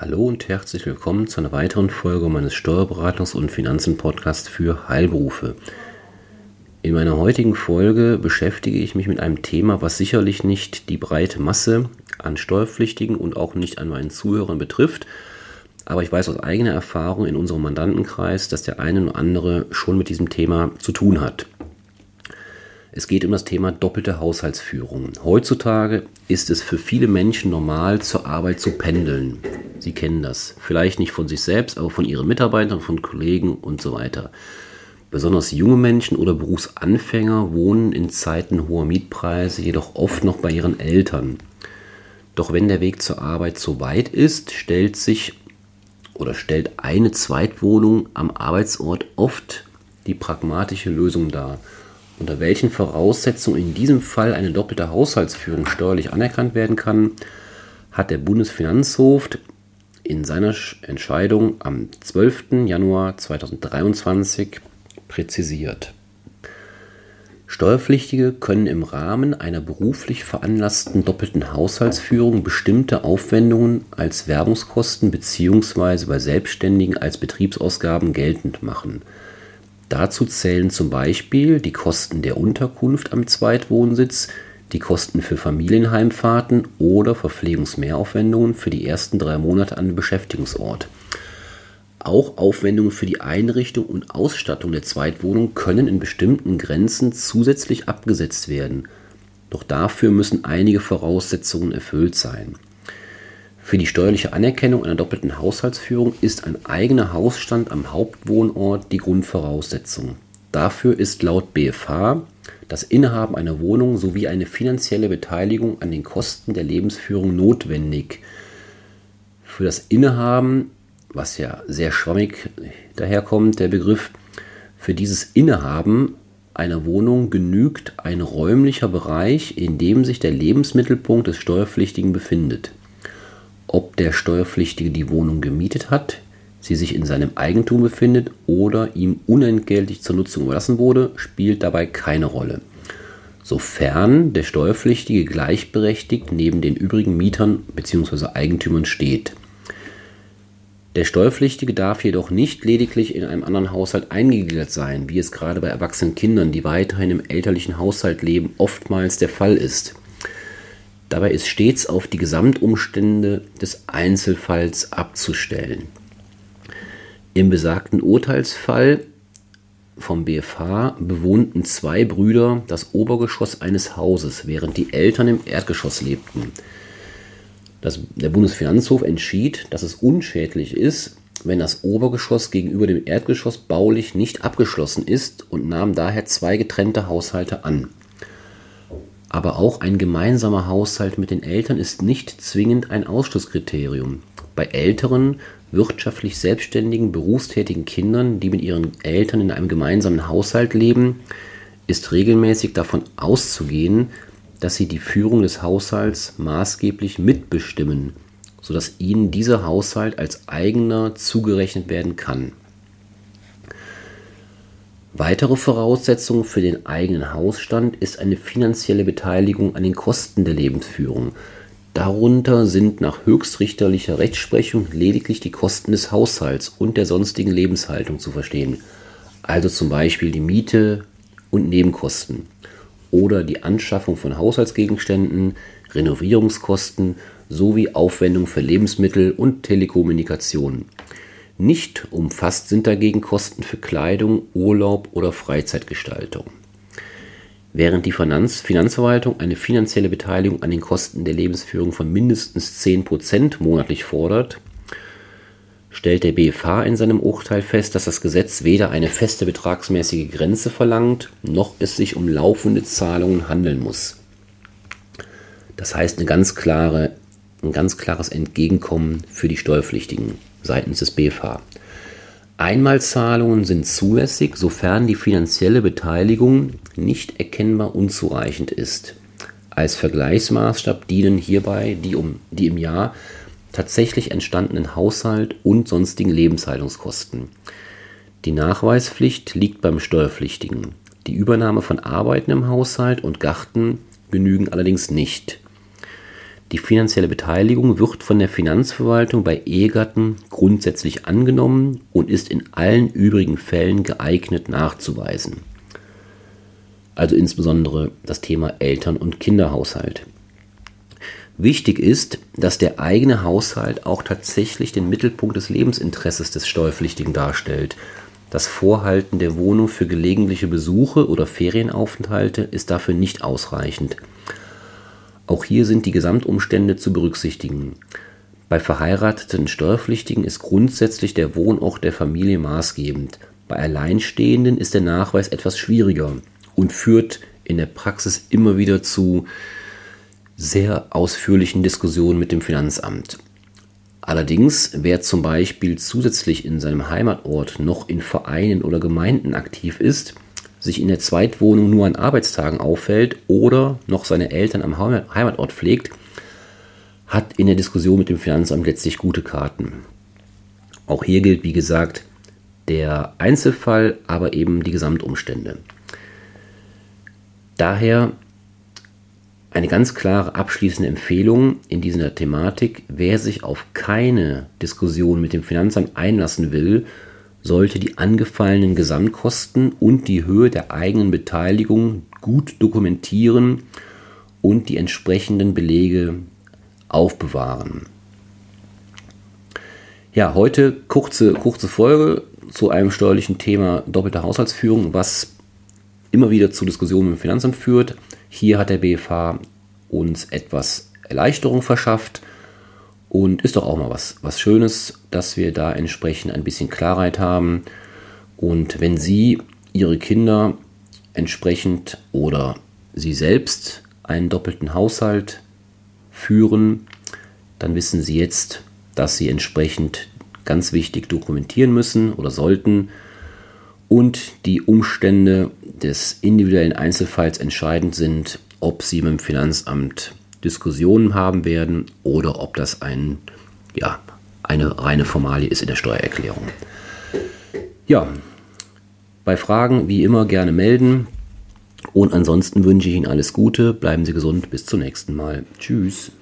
Hallo und herzlich willkommen zu einer weiteren Folge meines Steuerberatungs- und Finanzen-Podcasts für Heilberufe. In meiner heutigen Folge beschäftige ich mich mit einem Thema, was sicherlich nicht die breite Masse an Steuerpflichtigen und auch nicht an meinen Zuhörern betrifft, aber ich weiß aus eigener Erfahrung in unserem Mandantenkreis, dass der eine oder andere schon mit diesem Thema zu tun hat. Es geht um das Thema doppelte Haushaltsführung. Heutzutage ist es für viele Menschen normal, zur Arbeit zu pendeln. Sie kennen das. Vielleicht nicht von sich selbst, aber von ihren Mitarbeitern, von Kollegen und so weiter. Besonders junge Menschen oder Berufsanfänger wohnen in Zeiten hoher Mietpreise jedoch oft noch bei ihren Eltern. Doch wenn der Weg zur Arbeit zu weit ist, stellt sich oder stellt eine Zweitwohnung am Arbeitsort oft die pragmatische Lösung dar unter welchen Voraussetzungen in diesem Fall eine doppelte Haushaltsführung steuerlich anerkannt werden kann, hat der Bundesfinanzhof in seiner Entscheidung am 12. Januar 2023 präzisiert. Steuerpflichtige können im Rahmen einer beruflich veranlassten doppelten Haushaltsführung bestimmte Aufwendungen als Werbungskosten bzw. bei Selbstständigen als Betriebsausgaben geltend machen. Dazu zählen zum Beispiel die Kosten der Unterkunft am Zweitwohnsitz, die Kosten für Familienheimfahrten oder Verpflegungsmehraufwendungen für die ersten drei Monate an dem Beschäftigungsort. Auch Aufwendungen für die Einrichtung und Ausstattung der Zweitwohnung können in bestimmten Grenzen zusätzlich abgesetzt werden. Doch dafür müssen einige Voraussetzungen erfüllt sein. Für die steuerliche Anerkennung einer doppelten Haushaltsführung ist ein eigener Hausstand am Hauptwohnort die Grundvoraussetzung. Dafür ist laut BFH das Innehaben einer Wohnung sowie eine finanzielle Beteiligung an den Kosten der Lebensführung notwendig. Für das Innehaben, was ja sehr schwammig daherkommt, der Begriff, für dieses Innehaben einer Wohnung genügt ein räumlicher Bereich, in dem sich der Lebensmittelpunkt des Steuerpflichtigen befindet ob der Steuerpflichtige die Wohnung gemietet hat, sie sich in seinem Eigentum befindet oder ihm unentgeltlich zur Nutzung überlassen wurde, spielt dabei keine Rolle. Sofern der Steuerpflichtige gleichberechtigt neben den übrigen Mietern bzw. Eigentümern steht. Der Steuerpflichtige darf jedoch nicht lediglich in einem anderen Haushalt eingegliedert sein, wie es gerade bei erwachsenen Kindern, die weiterhin im elterlichen Haushalt leben, oftmals der Fall ist. Dabei ist stets auf die Gesamtumstände des Einzelfalls abzustellen. Im besagten Urteilsfall vom BFH bewohnten zwei Brüder das Obergeschoss eines Hauses, während die Eltern im Erdgeschoss lebten. Das, der Bundesfinanzhof entschied, dass es unschädlich ist, wenn das Obergeschoss gegenüber dem Erdgeschoss baulich nicht abgeschlossen ist und nahm daher zwei getrennte Haushalte an. Aber auch ein gemeinsamer Haushalt mit den Eltern ist nicht zwingend ein Ausschlusskriterium. Bei älteren, wirtschaftlich selbstständigen, berufstätigen Kindern, die mit ihren Eltern in einem gemeinsamen Haushalt leben, ist regelmäßig davon auszugehen, dass sie die Führung des Haushalts maßgeblich mitbestimmen, sodass ihnen dieser Haushalt als eigener zugerechnet werden kann. Weitere Voraussetzung für den eigenen Hausstand ist eine finanzielle Beteiligung an den Kosten der Lebensführung. Darunter sind nach höchstrichterlicher Rechtsprechung lediglich die Kosten des Haushalts und der sonstigen Lebenshaltung zu verstehen, also zum Beispiel die Miete und Nebenkosten oder die Anschaffung von Haushaltsgegenständen, Renovierungskosten sowie Aufwendungen für Lebensmittel und Telekommunikation. Nicht umfasst sind dagegen Kosten für Kleidung, Urlaub oder Freizeitgestaltung. Während die Finanz Finanzverwaltung eine finanzielle Beteiligung an den Kosten der Lebensführung von mindestens 10% monatlich fordert, stellt der BFH in seinem Urteil fest, dass das Gesetz weder eine feste betragsmäßige Grenze verlangt, noch es sich um laufende Zahlungen handeln muss. Das heißt eine ganz klare, ein ganz klares Entgegenkommen für die Steuerpflichtigen seitens des BFH. Einmalzahlungen sind zulässig, sofern die finanzielle Beteiligung nicht erkennbar unzureichend ist. Als Vergleichsmaßstab dienen hierbei die, um, die im Jahr tatsächlich entstandenen Haushalt und sonstigen Lebenshaltungskosten. Die Nachweispflicht liegt beim Steuerpflichtigen. Die Übernahme von Arbeiten im Haushalt und Garten genügen allerdings nicht. Die finanzielle Beteiligung wird von der Finanzverwaltung bei Ehegatten grundsätzlich angenommen und ist in allen übrigen Fällen geeignet nachzuweisen. Also insbesondere das Thema Eltern- und Kinderhaushalt. Wichtig ist, dass der eigene Haushalt auch tatsächlich den Mittelpunkt des Lebensinteresses des Steuerpflichtigen darstellt. Das Vorhalten der Wohnung für gelegentliche Besuche oder Ferienaufenthalte ist dafür nicht ausreichend. Auch hier sind die Gesamtumstände zu berücksichtigen. Bei verheirateten Steuerpflichtigen ist grundsätzlich der Wohnort der Familie maßgebend. Bei Alleinstehenden ist der Nachweis etwas schwieriger und führt in der Praxis immer wieder zu sehr ausführlichen Diskussionen mit dem Finanzamt. Allerdings, wer zum Beispiel zusätzlich in seinem Heimatort noch in Vereinen oder Gemeinden aktiv ist, sich in der Zweitwohnung nur an Arbeitstagen auffällt oder noch seine Eltern am Heimatort pflegt, hat in der Diskussion mit dem Finanzamt letztlich gute Karten. Auch hier gilt, wie gesagt, der Einzelfall, aber eben die Gesamtumstände. Daher eine ganz klare abschließende Empfehlung in dieser Thematik, wer sich auf keine Diskussion mit dem Finanzamt einlassen will, sollte die angefallenen Gesamtkosten und die Höhe der eigenen Beteiligung gut dokumentieren und die entsprechenden Belege aufbewahren. Ja, heute kurze, kurze Folge zu einem steuerlichen Thema doppelte Haushaltsführung, was immer wieder zu Diskussionen im Finanzamt führt. Hier hat der BFH uns etwas Erleichterung verschafft und ist doch auch mal was, was Schönes, dass wir da entsprechend ein bisschen Klarheit haben. Und wenn Sie Ihre Kinder entsprechend oder Sie selbst einen doppelten Haushalt führen, dann wissen Sie jetzt, dass Sie entsprechend ganz wichtig dokumentieren müssen oder sollten und die Umstände des individuellen Einzelfalls entscheidend sind, ob Sie mit dem Finanzamt Diskussionen haben werden oder ob das ein, ja, eine reine Formalie ist in der Steuererklärung. Ja, bei Fragen wie immer gerne melden. Und ansonsten wünsche ich Ihnen alles Gute, bleiben Sie gesund, bis zum nächsten Mal. Tschüss.